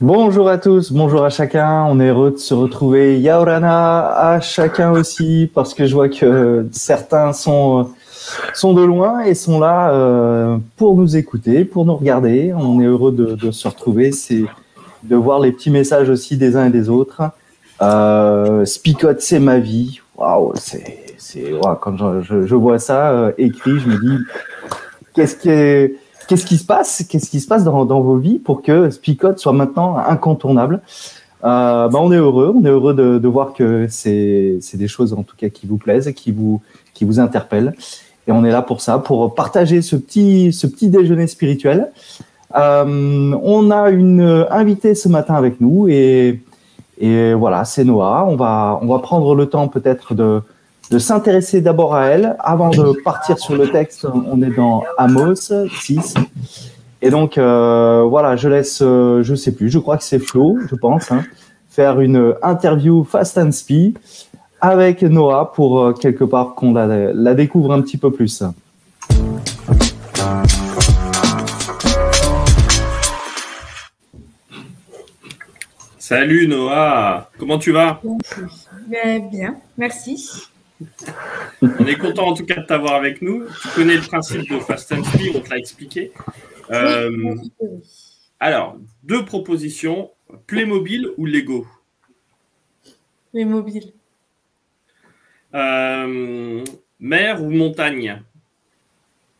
Bonjour à tous, bonjour à chacun. On est heureux de se retrouver. Yaorana à chacun aussi, parce que je vois que certains sont sont de loin et sont là euh, pour nous écouter, pour nous regarder. On est heureux de, de se retrouver. C'est de voir les petits messages aussi des uns et des autres. Euh, Spicote, c'est ma vie. Waouh, c'est c'est waouh, quand je, je, je vois ça euh, écrit, je me dis qu'est-ce qui est Qu'est-ce qui se passe Qu'est-ce qui se passe dans, vos vies pour que Spicote soit maintenant incontournable? Euh, bah on est heureux, on est heureux de, de voir que c'est des choses en tout cas qui vous plaisent, qui vous qui vous interpellent, et on est là pour ça, pour partager ce petit ce petit déjeuner spirituel. Euh, on a une invitée ce matin avec nous et et voilà, c'est Noah. On va on va prendre le temps peut-être de de s'intéresser d'abord à elle. Avant de partir sur le texte, on est dans Amos 6. Et donc, euh, voilà, je laisse, euh, je sais plus, je crois que c'est Flo, je pense, hein, faire une interview Fast and Speed avec Noah pour euh, quelque part qu'on la, la découvre un petit peu plus. Salut Noah, comment tu vas? Bien, merci. On est content en tout cas de t'avoir avec nous. Tu connais le principe de Fast and Speed, on te l'a expliqué. Euh, alors, deux propositions Playmobil ou Lego? Playmobil. Euh, mer ou montagne?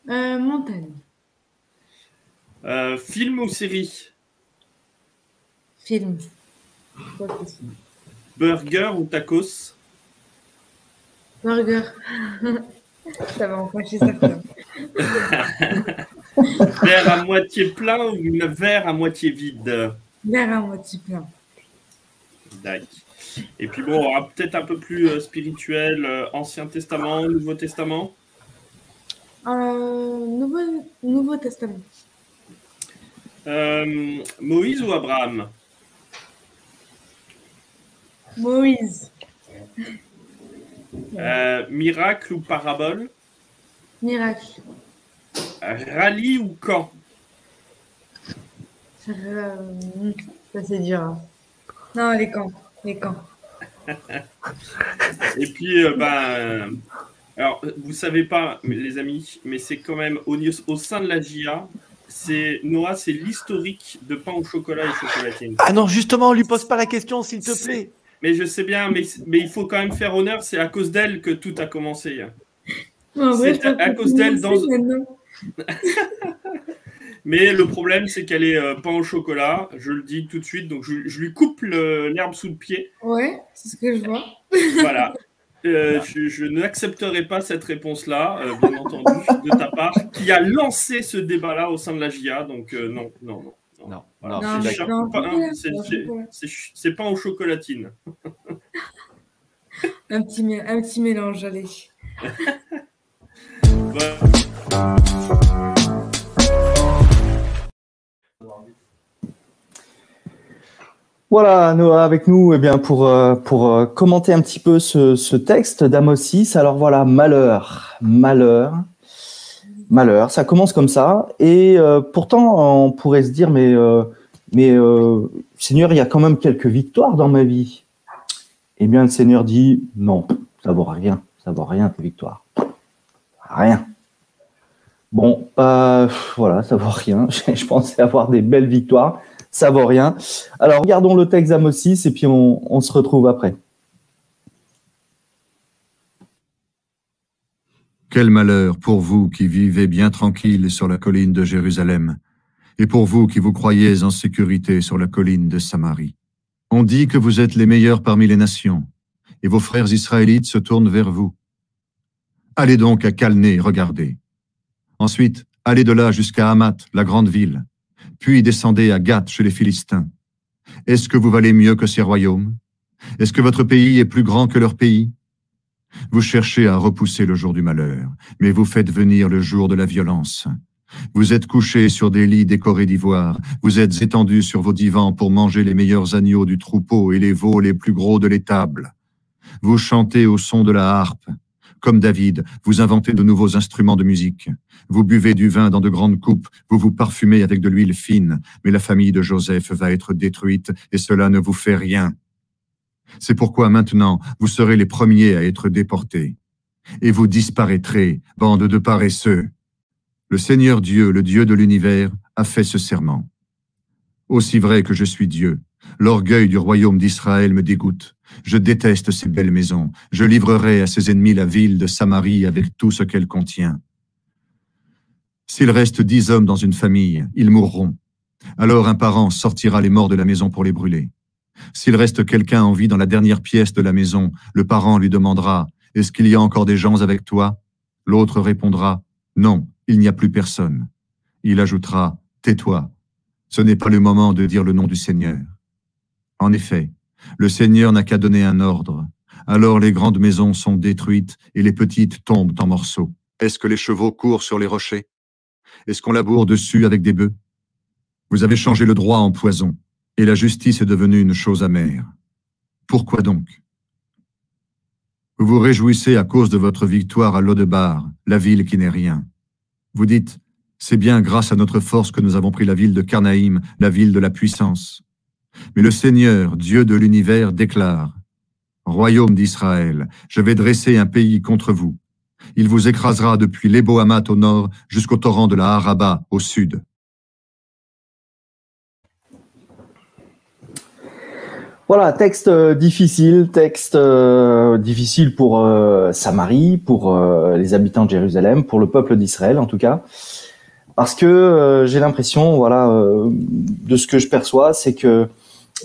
Euh, Montagne. Film ou série? Film. Burger ou tacos? Burger. ça va empêcher ça. verre à moitié plein ou une verre à moitié vide? Verre à moitié plein. D'accord. Et puis bon, on aura peut-être un peu plus euh, spirituel, euh, Ancien Testament, Nouveau Testament? Euh, Nouveau, Nouveau Testament. Euh, Moïse ou Abraham? Moïse. Euh, miracle ou parabole? Miracle. Rallye ou camp? Euh, ça c'est dur. hein. Non, les camps. Les camps. Et puis, euh, ben, euh, alors, vous savez pas, les amis, mais c'est quand même au, au sein de la GIA, c'est Noah, c'est l'historique de pain au chocolat et chocolatine. Ah non, justement, on lui pose pas la question, s'il te plaît. Mais je sais bien, mais, mais il faut quand même faire honneur, c'est à cause d'elle que tout a commencé. En vrai, C'est je pense à cause d'elle dans-. Mais le problème, c'est qu'elle est euh, pain au chocolat, je le dis tout de suite, donc je, je lui coupe l'herbe sous le pied. Ouais, c'est ce que je vois. Voilà. Euh, je, je n'accepterai pas cette réponse-là, euh, bien entendu, de ta part, qui a lancé ce débat-là au sein de la GIA. Donc, euh, non, non, non. Non, C'est non, c'est- non, c'est- chocolat. c'est c'est pas aux chocolatines. Un petit, un petit mélange, allez. Voilà, Noah avec nous eh bien, pour, euh, pour euh, commenter un petit peu ce, ce texte d'Amos 6. Alors voilà, malheur, malheur, malheur, ça commence comme ça. Et euh, pourtant, on pourrait se dire, mais, euh, mais euh, Seigneur, il y a quand même quelques victoires dans ma vie. Eh bien, le Seigneur dit, non, ça vaut rien, ça vaut rien tes victoires. Rien. Bon, voilà, ça vaut rien. Je pensais avoir des belles victoires ça vaut rien. Alors, regardons le texte d'Amos 6 et puis on se retrouve après. Quel malheur pour vous qui vivez bien tranquille sur la colline de Jérusalem, et pour vous qui vous croyez en sécurité sur la colline de Samarie. On dit que vous êtes les meilleurs parmi les nations, et vos frères israélites se tournent vers vous. Allez donc à Calné, regardez. Ensuite, allez de là jusqu'à Hamath, la grande ville, puis descendez à Gath chez les Philistins. Est-ce que vous valez mieux que ces royaumes? Est-ce que votre pays est plus grand que leur pays? Vous cherchez à repousser le jour du malheur, mais vous faites venir le jour de la violence. Vous êtes couchés sur des lits décorés d'ivoire, vous êtes étendus sur vos divans pour manger les meilleurs agneaux du troupeau et les veaux les plus gros de l'étable. Vous chantez au son de la harpe, comme David, vous inventez de nouveaux instruments de musique. Vous buvez du vin dans de grandes coupes, vous vous parfumez avec de l'huile fine, mais la famille de Joseph va être détruite et cela ne vous fait rien. C'est pourquoi maintenant vous serez les premiers à être déportés. Et vous disparaîtrez, bande de paresseux. Le Seigneur Dieu, le Dieu de l'univers, a fait ce serment. Aussi vrai que je suis Dieu, l'orgueil du royaume d'Israël me dégoûte. Je déteste ces belles maisons. Je livrerai à ses ennemis la ville de Samarie avec tout ce qu'elle contient. S'il reste dix hommes dans une famille, ils mourront. Alors un parent sortira les morts de la maison pour les brûler. S'il reste quelqu'un en vie dans la dernière pièce de la maison, le parent lui demandera Est-ce qu'il y a encore des gens avec toi? L'autre répondra Non, il n'y a plus personne. Il ajoutera Tais-toi. Ce n'est pas le moment de dire le nom du Seigneur. En effet, le Seigneur n'a qu'à donner un ordre. Alors les grandes maisons sont détruites et les petites tombent en morceaux. Est-ce que les chevaux courent sur les rochers? Est-ce qu'on laboure dessus avec des bœufs? Vous avez changé le droit en poison et la justice est devenue une chose amère. Pourquoi donc? Vous vous réjouissez à cause de votre victoire à Lodebar, la ville qui n'est rien. Vous dites, c'est bien grâce à notre force que nous avons pris la ville de Carnaïm, la ville de la puissance. Mais le Seigneur, Dieu de l'univers, déclare, Royaume d'Israël, je vais dresser un pays contre vous. Il vous écrasera depuis l'Ebohamat au nord jusqu'au torrent de la Haraba au sud. Voilà, texte euh, difficile, texte euh, difficile pour euh, Samarie, pour les habitants de Jérusalem, pour le peuple d'Israël en tout cas, parce que j'ai l'impression, voilà, de ce que je perçois, c'est que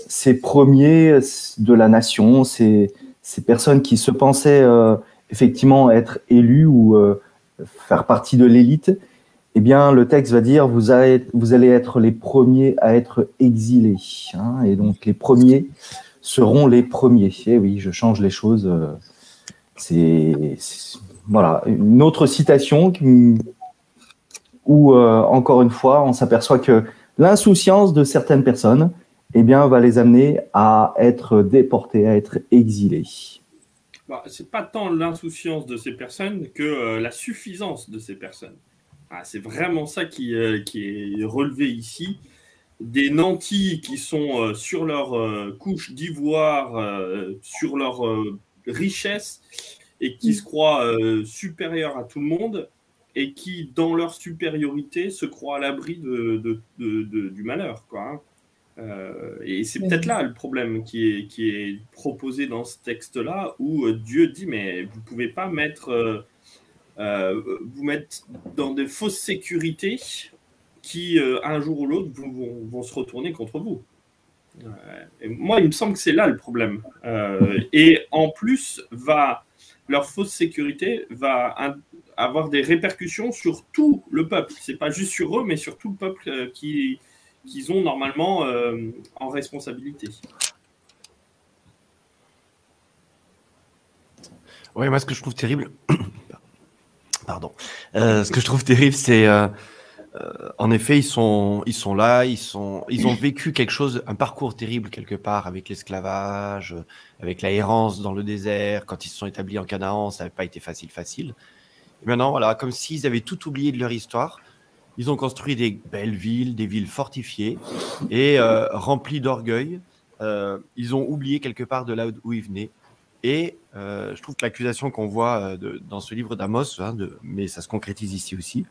ces premiers de la nation, ces, ces personnes qui se pensaient effectivement être élus ou faire partie de l'élite, eh bien, le texte va dire vous, allez, être les premiers à être exilés. Hein, et donc, les premiers seront les premiers. Et eh oui, je change les choses. Euh, c'est voilà une autre citation où, euh, encore une fois, on s'aperçoit que l'insouciance de certaines personnes eh bien, va les amener à être déportés, à être exilés. Bah, c'est pas tant l'insouciance de ces personnes que euh, la suffisance de ces personnes. Ah, c'est vraiment ça qui, euh, qui, est relevé ici. Des nantis qui sont euh, sur leur euh, couche d'ivoire, sur leur richesse, et qui se croient supérieurs à tout le monde, et qui, dans leur supériorité, se croient à l'abri de, du malheur. Quoi, hein. et c'est peut-être là le problème qui est, qui est proposé dans ce texte-là, où Dieu dit, mais vous ne pouvez pas mettre vous mettre dans des fausses sécurités qui, euh, un jour ou l'autre, vont, se retourner contre vous. Euh, moi, il me semble que c'est là le problème. et en plus, va, leur fausse sécurité va avoir des répercussions sur tout le peuple. C'est pas juste sur eux, mais sur tout le peuple qui qu'ils ont normalement en responsabilité. Oui, moi, ce que je trouve terrible, Pardon. Euh, ce que je trouve terrible, c'est euh, euh, en effet, ils sont, ils sont là, ils, sont, ils ont vécu quelque chose, un parcours terrible quelque part avec l'esclavage, avec la errance dans le désert. Quand ils se sont établis en Canaan, ça n'avait pas été facile, facile. Et maintenant, voilà, comme s'ils avaient tout oublié de leur histoire, ils ont construit des belles villes, des villes fortifiées et remplies d'orgueil. ils ont oublié quelque part de là où ils venaient. Et euh, je trouve que l'accusation qu'on voit euh, dans ce livre d'Amos, hein, mais ça se concrétise ici aussi,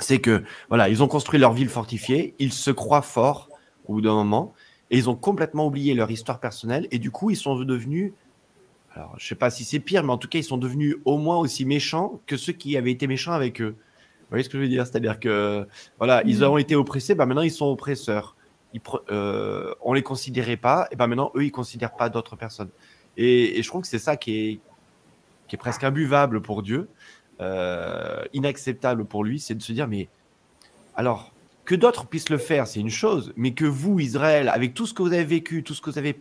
c'est que voilà, ils ont construit leur ville fortifiée, ils se croient forts au bout d'un moment, et ils ont complètement oublié leur histoire personnelle, et du coup, ils sont devenus, alors je sais pas si c'est pire, mais en tout cas, ils sont devenus au moins aussi méchants que ceux qui avaient été méchants avec eux. Vous voyez ce que je veux dire? C'est-à-dire que voilà, ils ont été oppressés, bah maintenant ils sont oppresseurs. Ils, euh, on les considérait pas, et ben maintenant eux ils considèrent pas d'autres personnes. Et, je trouve que c'est ça qui est, qui est presque imbuvable pour Dieu, euh, inacceptable pour lui, c'est de se dire, mais alors, que d'autres puissent le faire, c'est une chose, mais que vous, Israël, avec tout ce que vous avez vécu, tout ce que vous avez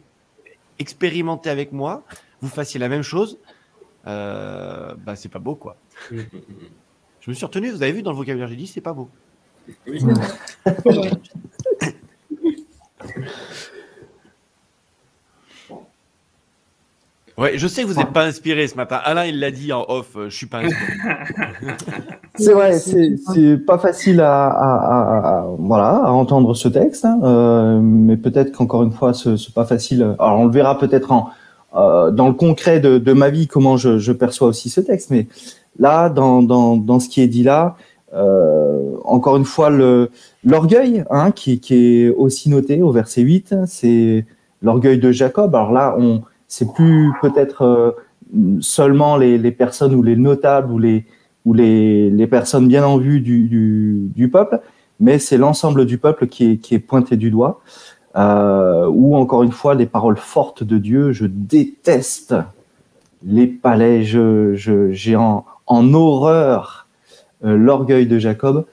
expérimenté avec moi, vous fassiez la même chose, euh, bah, c'est pas beau, quoi. Je me suis retenu, vous avez vu dans le vocabulaire, j'ai dit, c'est pas beau. Oui. Ouais, je sais que vous n'êtes pas inspiré ce matin. Alain, il l'a dit en off, euh, je suis pas inspiré. c'est vrai, c'est pas facile à, à, à, voilà, à entendre ce texte, hein, euh, mais peut-être qu'encore une fois, ce n'est pas facile. Alors, on le verra peut-être en euh, dans le concret de, de, ma vie comment je, je, perçois aussi ce texte, mais là, dans, dans, dans ce qui est dit là, euh, encore une fois, l'orgueil hein, qui, qui est aussi noté au verset 8, c'est l'orgueil de Jacob. Alors là, on c'est plus peut-être euh, seulement les, personnes ou les notables ou les, ou personnes bien en vue du, du, peuple, mais c'est l'ensemble du peuple qui est, qui est pointé du doigt. Euh, ou encore une fois, les paroles fortes de Dieu, je déteste les palais, je, je, j'ai en, horreur euh, l'orgueil de Jacob.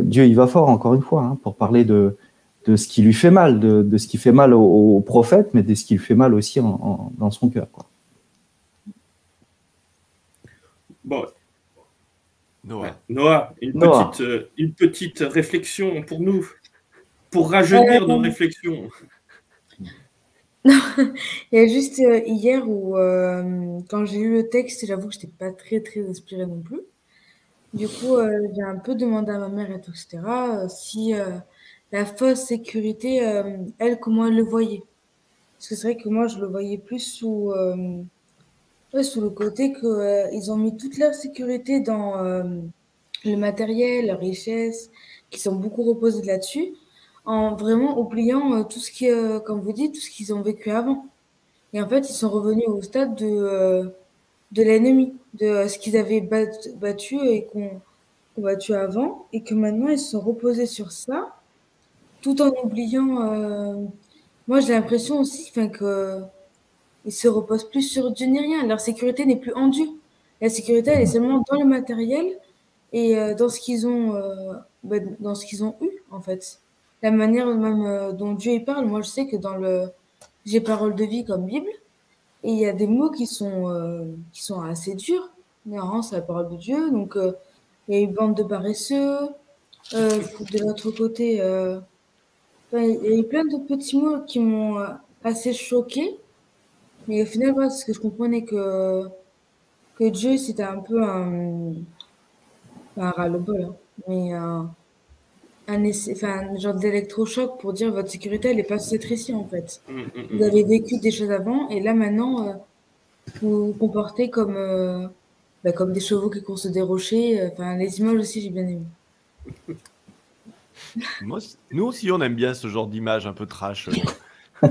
Dieu, il va fort, encore une fois, hein, pour parler de, de ce qui lui fait mal, de, de ce qui fait mal au, au, prophète, mais de ce qui lui fait mal aussi en, en, dans son cœur. Quoi. Bon. Noah, Noah, une, Noah. Petite, euh, une petite réflexion pour nous, pour rajeunir euh, nos réflexions. Non, il y a juste euh, hier où, euh, quand j'ai lu le texte, j'avoue que je n'étais pas très, très inspirée non plus. Du coup, euh, j'ai un peu demandé à ma mère et tout, etc., si la fausse sécurité, euh, elle, comment elle le voyait? Parce que c'est vrai que moi, je le voyais plus sous, euh, ouais, sous le côté qu'ils euh, ont mis toute leur sécurité dans euh, le matériel, la richesse, qui sont beaucoup reposés là-dessus, en vraiment oubliant euh, tout ce qui, comme vous dites, tout ce qu'ils ont vécu avant. Et en fait, ils sont revenus au stade de, de l'ennemi, de ce qu'ils avaient battu, et qu'on qu battu avant, et que maintenant, ils se sont reposés sur ça tout en oubliant. Euh, moi, j'ai l'impression aussi enfin, que ils se reposent plus sur Dieu ni rien. Leur sécurité n'est plus en Dieu. La sécurité, elle est seulement dans le matériel et euh, dans ce qu'ils ont, euh, ben, dans ce qu'ils ont eu en fait. La manière même euh, dont Dieu y parle. Moi, je sais que dans le j'ai parole de vie comme Bible et il y a des mots qui sont euh, qui sont assez durs. Hein, c'est la parole de Dieu. Donc euh, il y a une bande de paresseux. de l'autre côté, il y a eu plein de petits mots qui m'ont euh, assez choqué. Mais au final, voilà, parce que je comprenais que, que Dieu, c'était un peu un. un ras-le-bol, hein, mais un, un, essai, un genre d'électrochoc pour dire votre sécurité, elle n'est pas cette ici, en fait. Mm, mm, Vous mm. avez vécu des choses avant, et là, maintenant, euh, vous vous comportez comme, euh, bah, comme des chevaux qui courent sur des rochers. Enfin, les images aussi, j'ai bien aimé. Moi, nous aussi, on aime bien ce genre d'image un peu trash.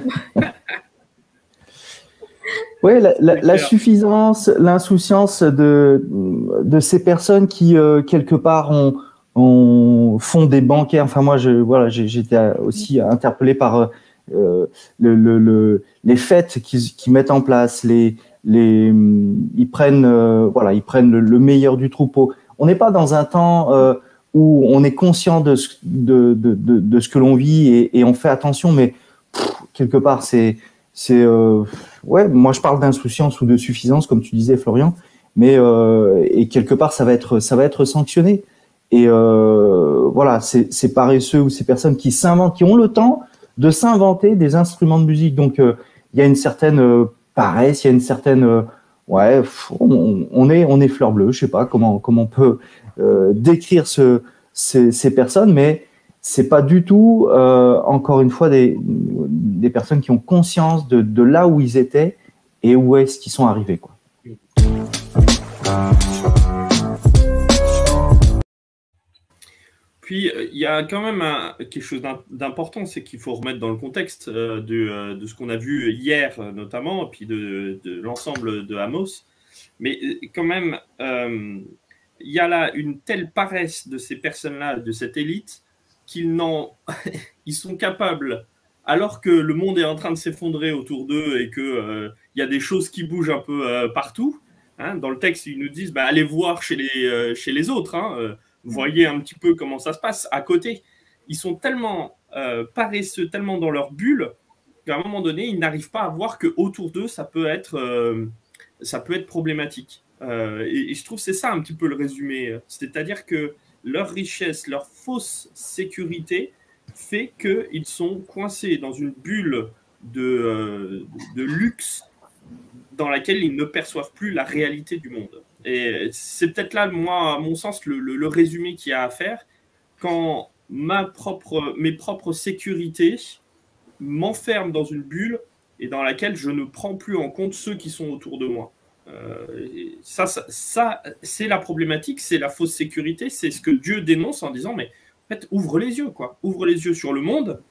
Oui, la, la, la suffisance, l'insouciance de, de ces personnes qui, euh, quelque part, ont, ont, font des banquets. Enfin, moi, je, voilà, j'étais aussi interpellé par euh, le, le, le, les fêtes qu'ils qui mettent en place. Les, les, ils prennent, euh, voilà, ils prennent le, le, meilleur du troupeau. On n'est pas dans un temps euh, où on est conscient de ce, de, de, de, de ce que l'on vit et, et, on fait attention, mais quelque part, c'est, c'est, euh, ouais, moi je parle d'insouciance ou de suffisance, comme tu disais, Florian, mais euh, et quelque part, ça va être, ça va être sanctionné. Et euh, voilà, c'est, c'est paresseux ou ces personnes qui s'inventent, qui ont le temps de s'inventer des instruments de musique. Donc, euh, il y a une certaine euh, paresse, il y a une certaine, euh, ouais, on, on, est, on est fleur bleue. Je sais pas comment, comment on peut décrire ce, ces, personnes, mais c'est pas du tout, euh, encore une fois, des, personnes qui ont conscience de, là où ils étaient et où est-ce qu'ils sont arrivés. Puis il y a quand même quelque chose d'important, c'est qu'il faut remettre dans le contexte euh, de, ce qu'on a vu hier notamment, et puis de, l'ensemble de Amos. Mais quand même, euh, il y a là une telle paresse de ces personnes-là, de cette élite, qu'ils n'en, ils sont capables, alors que le monde est en train de s'effondrer autour d'eux et que euh, il y a des choses qui bougent un peu euh, partout. Hein, dans le texte, ils nous disent bah, allez voir chez les, euh, chez les autres, hein, voyez un petit peu comment ça se passe à côté. Ils sont tellement paresseux, tellement dans leur bulle qu'à un moment donné, ils n'arrivent pas à voir que autour d'eux, ça peut être, ça peut être problématique. Euh, et, je trouve c'est ça un petit peu le résumé. C'est-à-dire que leur richesse, leur fausse sécurité fait qu'ils sont coincés dans une bulle de, euh, de luxe dans laquelle ils ne perçoivent plus la réalité du monde. Et c'est peut-être là, moi, à mon sens, le, résumé qu'il y a à faire. Quand ma propre, mes propres sécurités m'enferment dans une bulle et dans laquelle je ne prends plus en compte ceux qui sont autour de moi. Euh, ça, ça, c'est la problématique, c'est la fausse sécurité, c'est ce que Dieu dénonce en disant, mais en fait, ouvre les yeux, quoi. Ouvre les yeux sur le monde.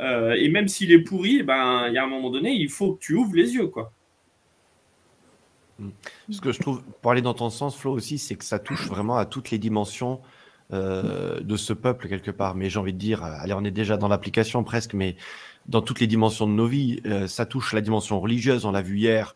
Euh, et même s'il est pourri, eh ben, il y a un moment donné, il faut que tu ouvres les yeux, quoi. Hmm. Ce que je trouve, pour aller dans ton sens, Flo, aussi, c'est que ça touche vraiment à toutes les dimensions euh, de ce peuple, quelque part. Mais j'ai envie de dire, allez, on est déjà dans l'application presque, mais dans toutes les dimensions de nos vies, ça touche la dimension religieuse, on l'a vu hier,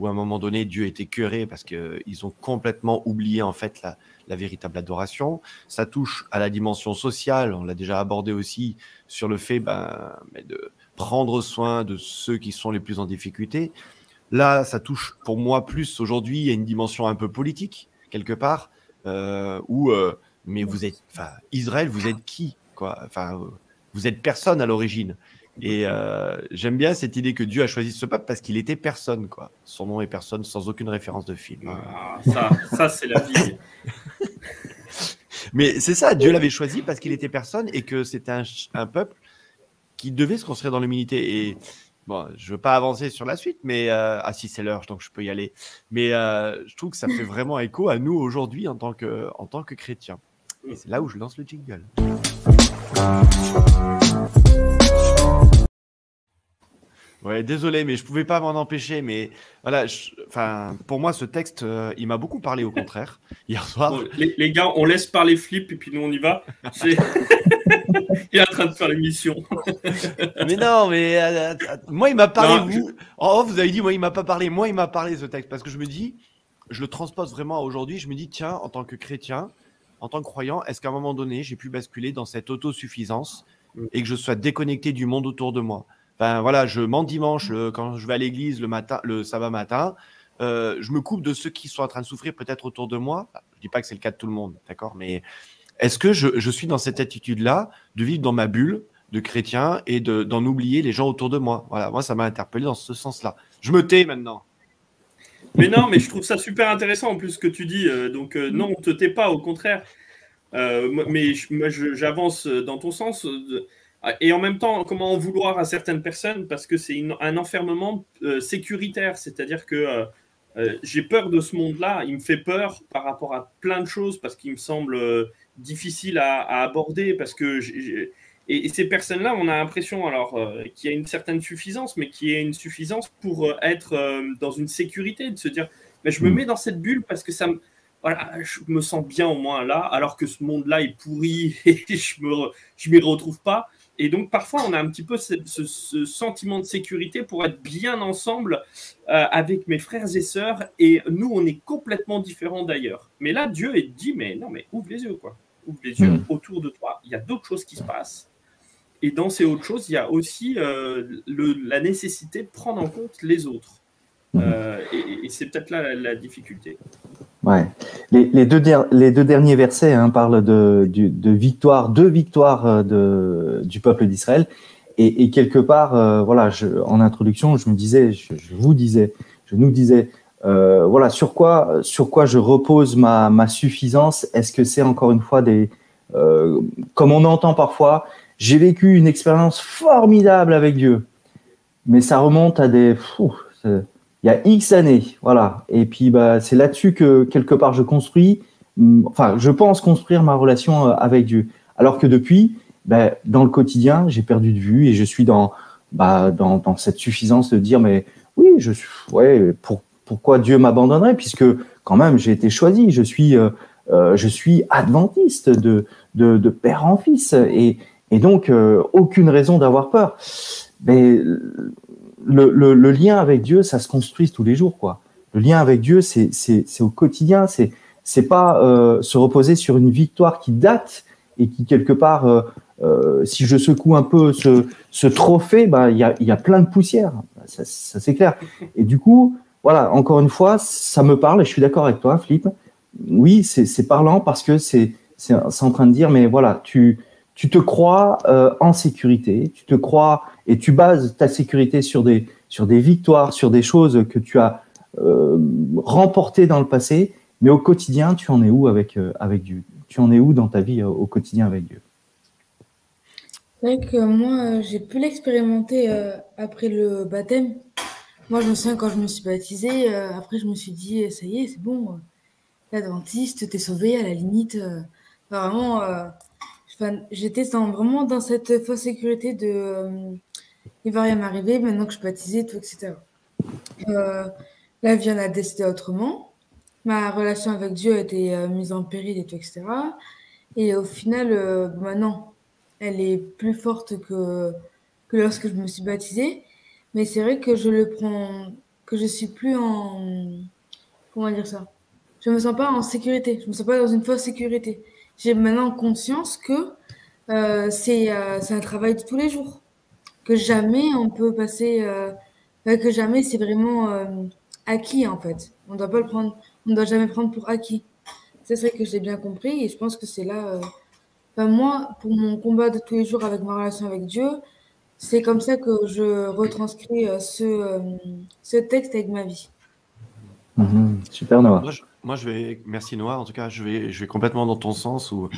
où à un moment donné, Dieu était curé parce qu'ils ont complètement oublié en fait la, véritable adoration. Ça touche à la dimension sociale, on l'a déjà abordé aussi sur le fait ben, de prendre soin de ceux qui sont les plus en difficulté. Là, ça touche pour moi plus aujourd'hui à une dimension un peu politique, quelque part, euh, où, euh, mais vous êtes, Israël, vous êtes qui quoi? Enfin, vous êtes personne à l'origine. Et euh, j'aime bien cette idée que Dieu a choisi ce peuple parce qu'il était personne, quoi. Son nom est personne sans aucune référence de film. Ah, ça, ça c'est la vie. Mais c'est ça, Dieu l'avait choisi parce qu'il était personne et que c'était un, peuple qui devait se construire dans l'humilité. Et bon, je veux pas avancer sur la suite, mais euh, ah si c'est l'heure, donc je peux y aller. Mais euh, je trouve que ça fait vraiment écho à nous aujourd'hui en tant que en tant que chrétiens. Et c'est là où je lance le jingle. Ouais, désolé, mais je pouvais pas m'en empêcher. Mais voilà, enfin, pour moi, ce texte, euh, il m'a beaucoup parlé au contraire hier soir. les, gars, on laisse parler Flip et puis nous on y va. il est en train de faire l'émission. mais non, mais euh, euh, moi, il m'a parlé. vous, oh, vous avez dit, moi, il m'a pas parlé. Moi, il m'a parlé ce texte parce que je me dis, je le transpose vraiment à aujourd'hui. Je me dis, tiens, en tant que chrétien, en tant que croyant, est-ce qu'à un moment donné, j'ai pu basculer dans cette autosuffisance mm. et que je sois déconnecté du monde autour de moi? Ben voilà, je dimanche quand je vais à l'église le matin, le sabbat matin, euh, je me coupe de ceux qui sont en train de souffrir peut-être autour de moi. Je dis pas que c'est le cas de tout le monde, d'accord, mais est-ce que je, suis dans cette attitude-là de vivre dans ma bulle de chrétien et d'en oublier les gens autour de moi? Voilà, moi ça m'a interpellé dans ce sens-là. Je me tais maintenant. Mais non, mais je trouve ça super intéressant en plus ce que tu dis. Euh, donc euh, non, on te tait pas, au contraire. mais j'avance dans ton sens. Et en même temps, comment en vouloir à certaines personnes parce que c'est un enfermement euh, sécuritaire, c'est-à-dire que euh, euh, j'ai peur de ce monde-là, il me fait peur par rapport à plein de choses parce qu'il me semble difficile à, aborder parce que et, ces personnes-là, on a l'impression alors qu'il y a une certaine suffisance, mais qu'il y a une suffisance pour être dans une sécurité, de se dire, mais je me mm. mets dans cette bulle parce que ça me voilà, je me sens bien au moins là, alors que ce monde-là est pourri et je me je m'y retrouve pas. Et donc, parfois, on a un petit peu ce, sentiment de sécurité pour être bien ensemble euh, avec mes frères et sœurs. Et nous, on est complètement différents d'ailleurs. Mais là, Dieu est dit, mais non, mais ouvre les yeux, quoi. Ouvre les yeux hmm. autour de toi. Il y a d'autres choses qui se passent. Et dans ces autres choses, il y a aussi euh, la nécessité de prendre en compte les autres. Hmm. Euh, et, c'est peut-être là la difficulté. Ouais. Les, deux, les deux derniers versets hein, parlent de, de, victoire, deux victoires euh, de, du peuple d'Israël. Et, quelque part, euh, voilà, je, en introduction, je me disais, je, vous disais, je nous disais, euh, voilà, sur quoi, sur quoi je repose ma, ma suffisance? Est-ce que c'est encore une fois des, comme on entend parfois, j'ai vécu une expérience formidable avec Dieu, mais ça remonte à des, il y a X années, voilà. Et puis bah, c'est là-dessus que quelque part je construis, mm, enfin je pense construire ma relation euh, avec Dieu. Alors que depuis, bah, dans le quotidien, j'ai perdu de vue et je suis dans, bah, dans, dans cette suffisance de dire mais oui, je suis, ouais, pour, pourquoi Dieu m'abandonnerait? Puisque quand même j'ai été choisi, je suis, euh, euh je suis adventiste de, de, de, père en fils et, donc euh, aucune raison d'avoir peur. Mais le, le, lien avec Dieu, ça se construit tous les jours, quoi. Le lien avec Dieu, c'est au quotidien, c'est c'est pas euh, se reposer sur une victoire qui date et qui quelque part, euh, euh, si je secoue un peu ce, ce trophée, bah il y a, y a plein de poussière, ça, ça c'est clair. Et du coup, voilà, encore une fois, ça me parle et je suis d'accord avec toi, Flip. Oui, c'est parlant parce que c'est en train de dire, mais voilà, tu tu te crois en sécurité, tu te crois et tu bases ta sécurité sur des, sur des victoires, sur des choses que tu as remporté dans le passé, mais au quotidien, tu en es où avec, avec Dieu? Tu en es où dans ta vie au quotidien avec Dieu? C'est vrai que moi, j'ai pu l'expérimenter après le baptême. Moi, je me souviens quand je me suis baptisée, après je me suis dit, ça y est, c'est bon, l'adventiste, t'es sauvé à la limite. vraiment, j'étais vraiment dans cette fausse sécurité de euh, il va rien m'arriver maintenant que je suis baptisée, tout, etc. Euh, la vie en a décidé autrement. Ma relation avec Dieu a été euh, mise en péril et tout, etc. Et au final, maintenant, elle est plus forte que, que lorsque je me suis baptisée. Mais c'est vrai que je le prends, que je suis plus en. Comment dire ça? Je me sens pas en sécurité. Je me sens pas dans une fausse sécurité j'ai maintenant conscience que euh, euh, c'est un travail de tous les jours. Que jamais on peut passer, euh, que jamais c'est vraiment acquis en fait. On doit pas le prendre, on doit jamais prendre pour acquis. C'est vrai que j'ai bien compris et je pense que c'est là. moi, pour mon combat de tous les jours avec ma relation avec Dieu, c'est comme ça que je retranscris ce, ce texte avec ma vie. Mhm. super Noah. Moi je, vais, merci Noah, en tout cas, je vais, je vais complètement dans ton sens où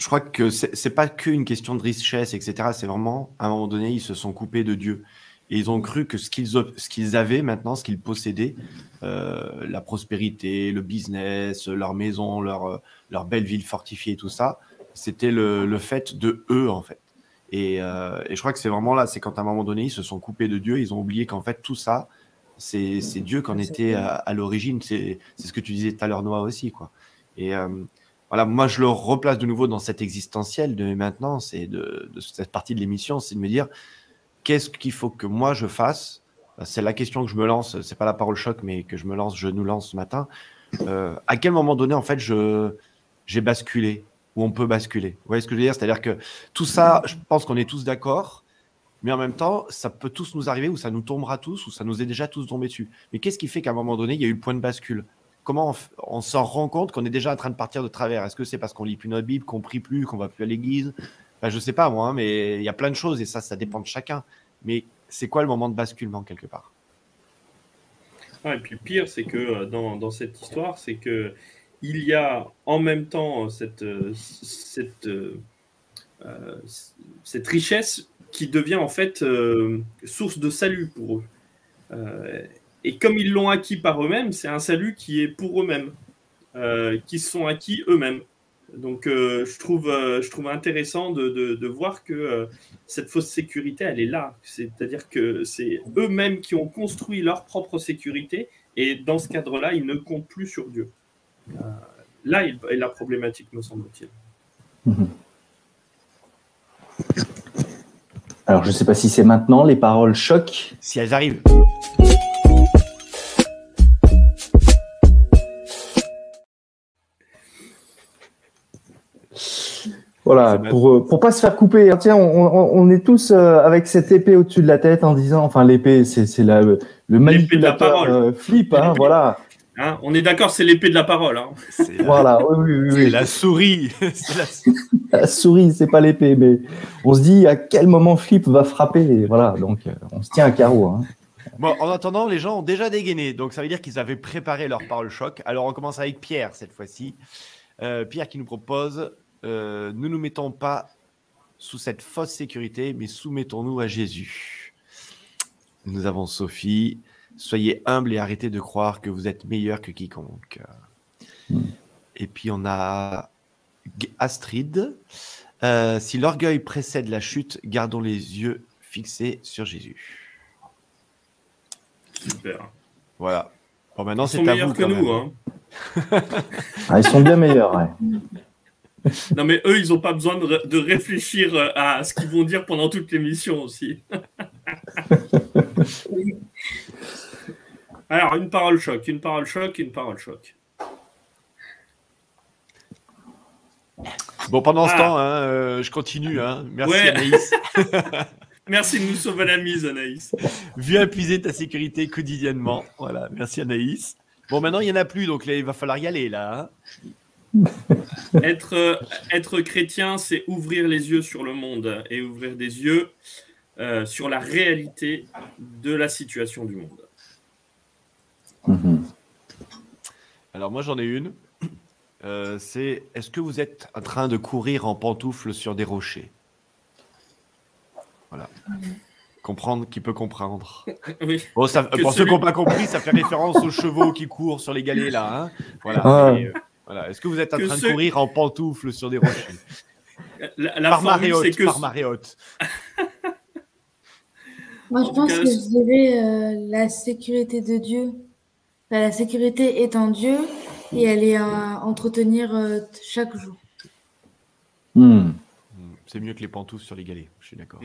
je crois que c'est pas qu'une question de richesse, etc. C'est vraiment, à un moment donné, ils se sont coupés de Dieu. Et ils ont cru que ce qu'ils ce qu'ils avaient maintenant, ce qu'ils possédaient, euh, la prospérité, le business, leur maison, leur, leur belle ville fortifiée, tout ça, c'était le, le, fait de eux, en fait. Et, euh, et je crois que c'est vraiment là, c'est quand à un moment donné, ils se sont coupés de Dieu, ils ont oublié qu'en fait, tout ça, c'est Dieu qu'en était à, l'origine. C'est ce que tu disais tout à l'heure, Noah, aussi. Quoi. Et euh, voilà, moi, je le replace de nouveau dans cette existentielle de maintenant, c'est de, cette partie de l'émission, c'est de me dire qu'est-ce qu'il faut que moi je fasse? C'est la question que je me lance, c'est pas la parole choc, mais que je me lance, je nous lance ce matin. Euh, à quel moment donné, en fait, j'ai basculé? Ou on peut basculer? Vous voyez ce que je veux dire? C'est-à-dire que tout ça, je pense qu'on est tous d'accord mais en même temps, ça peut tous nous arriver, ou ça nous tombera tous, ou ça nous est déjà tous tombé dessus. Mais qu'est-ce qui fait qu'à un moment donné, il y a eu le point de bascule? Comment on, s'en rend compte qu'on est déjà en train de partir de travers? Est-ce que c'est parce qu'on lit plus notre Bible, qu'on prie plus, qu'on va plus à l'église? Je Je sais pas moi, hein, mais il y a plein de choses et ça, ça dépend de chacun. Mais c'est quoi le moment de basculement quelque part? Et puis pire, c'est que euh, dans, cette histoire, c'est que il y a en même temps cette, euh, euh, cette richesse qui devient en fait source de salut pour eux. Et comme ils l'ont acquis par eux-mêmes, c'est un salut qui est pour eux-mêmes, euh, qui sont acquis eux-mêmes. Donc je, trouve, je trouve intéressant de, de, voir que cette fausse sécurité, elle est là. C'est-à-dire que c'est eux-mêmes qui ont construit leur propre sécurité et dans ce cadre-là, ils ne comptent plus sur Dieu. là est la problématique, me semble-t-il. Mhm. Alors, je ne sais pas si c'est maintenant, les paroles choc. Si elles arrivent. Voilà, pour, ne euh, pas se faire couper. Hein. Tiens, on, est tous euh, avec cette épée au-dessus de la tête en disant, enfin l'épée, c'est le manipulateur euh, flip, hein, voilà. Hein, on est d'accord, c'est l'épée de la parole. Hein. Voilà, oui, oui, oui. la souris. la... souris, c'est pas l'épée, mais on se dit à quel moment Flip va frapper. voilà, donc euh, on se tient à carreau. Hein. Bon, en attendant, les gens ont déjà dégainé, donc ça veut dire qu'ils avaient préparé leur parole choc. Alors on commence avec Pierre cette fois-ci. Euh, Pierre qui nous propose ne nous mettons pas sous cette fausse sécurité, mais soumettons-nous à Jésus. Nous avons Sophie. Soyez humble et arrêtez de croire que vous êtes meilleur que quiconque. Et puis on a Astrid. Euh, si l'orgueil précède la chute, gardons les yeux fixés sur Jésus. Super. Voilà. Bon, maintenant c'est à vous. que nous. Hein. ah, ils sont bien meilleurs. Ouais. Non, mais eux, ils n'ont pas besoin de, de, réfléchir à ce qu'ils vont dire pendant toute l'émission aussi. Alors, une parole choc, une parole choc, une parole choc. Bon, pendant ce ah. temps, hein, euh, je continue. Hein. Merci Anaïs. merci de nous sauver la mise, Anaïs. Viens puiser ta sécurité quotidiennement. Voilà, merci Anaïs. Bon, maintenant, il n'y en a plus, donc il va falloir y aller là. Hein. être, euh, être chrétien, c'est ouvrir les yeux sur le monde et ouvrir des yeux euh, sur la réalité de la situation du monde. Mhm. Alors moi j'en ai une. Euh, c'est est-ce que vous êtes en train de courir en pantoufles sur des rochers? Voilà. Comprendre qui peut comprendre. Oui. Bon, ça, Que pour ceux qui n'ont pas compris, ça fait référence aux chevaux qui courent sur les galets là. hein. voilà. Ah. Et, euh, voilà. Est-ce que vous êtes en train ceux- de courir en pantoufles sur des rochers? La, la Par marée haute, c'est que par marée haute. Moi, je pense cas, que je dirais euh, la sécurité de Dieu. Enfin, la sécurité est en Dieu et elle est à entretenir euh, chaque jour. Hmm, C'est mieux que les pantoufles sur les galets, je suis d'accord.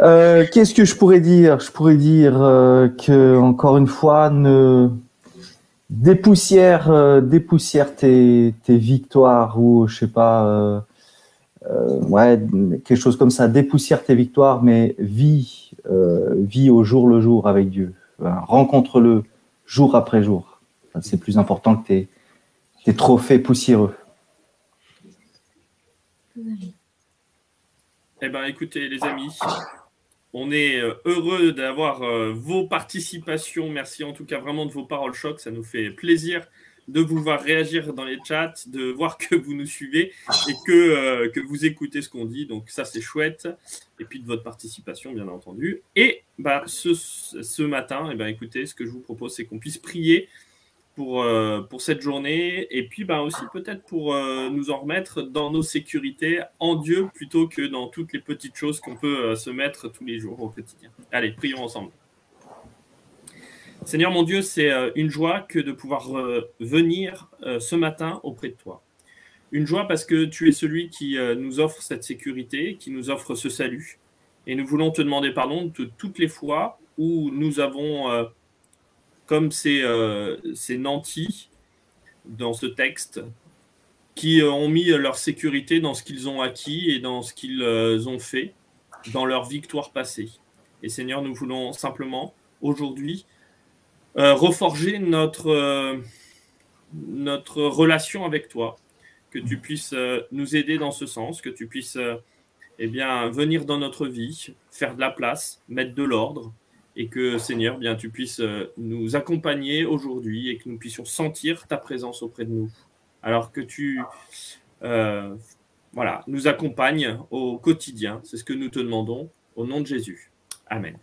Euh, Qu'est-ce que je pourrais dire? Je pourrais dire euh, que encore une fois, ne dépoussière, euh, dépoussière tes, tes victoires ou je sais pas, euh, euh, ouais, quelque chose comme ça. Dépoussière tes victoires, mais vis, vis au jour le jour avec Dieu. Rencontre-le jour après jour. C'est plus important que tes, tes trophées poussiéreux. Eh ben, écoutez, les amis, on est euh, heureux d'avoir euh, vos participations. Merci en tout cas vraiment de vos paroles choc. Ça nous fait plaisir de vous voir réagir dans les chats, de voir que vous nous suivez et que, euh, que vous écoutez ce qu'on dit. Donc ça, c'est chouette. Et puis de votre participation, bien entendu. Et bah, ce, ce matin, eh ben, écoutez, ce que je vous propose, c'est qu'on puisse prier pour, euh, pour cette journée et puis bah, aussi peut-être pour euh, nous en remettre dans nos sécurités en Dieu plutôt que dans toutes les petites choses qu'on peut euh, se mettre tous les jours au quotidien. Allez, prions ensemble. Seigneur mon Dieu, c'est une joie que de pouvoir venir ce matin auprès de toi. Une joie parce que tu es celui qui nous offre cette sécurité, qui nous offre ce salut. Et nous voulons te demander pardon de toutes les fois où nous avons comme ces, euh, nantis dans ce texte qui euh, ont mis leur sécurité dans ce qu'ils ont acquis et dans ce qu'ils euh, ont fait dans leur victoire passée. Et Seigneur, nous voulons simplement aujourd'hui euh, reforger notre, notre relation avec toi, que tu puisses nous aider dans ce sens, que tu puisses eh bien, venir dans notre vie, faire de la place, mettre de l'ordre, et que Seigneur, bien, tu puisses euh, nous accompagner aujourd'hui et que nous puissions sentir ta présence auprès de nous. Alors que tu euh, voilà, nous accompagnes au quotidien. C'est ce que nous te demandons au nom de Jésus. Amen.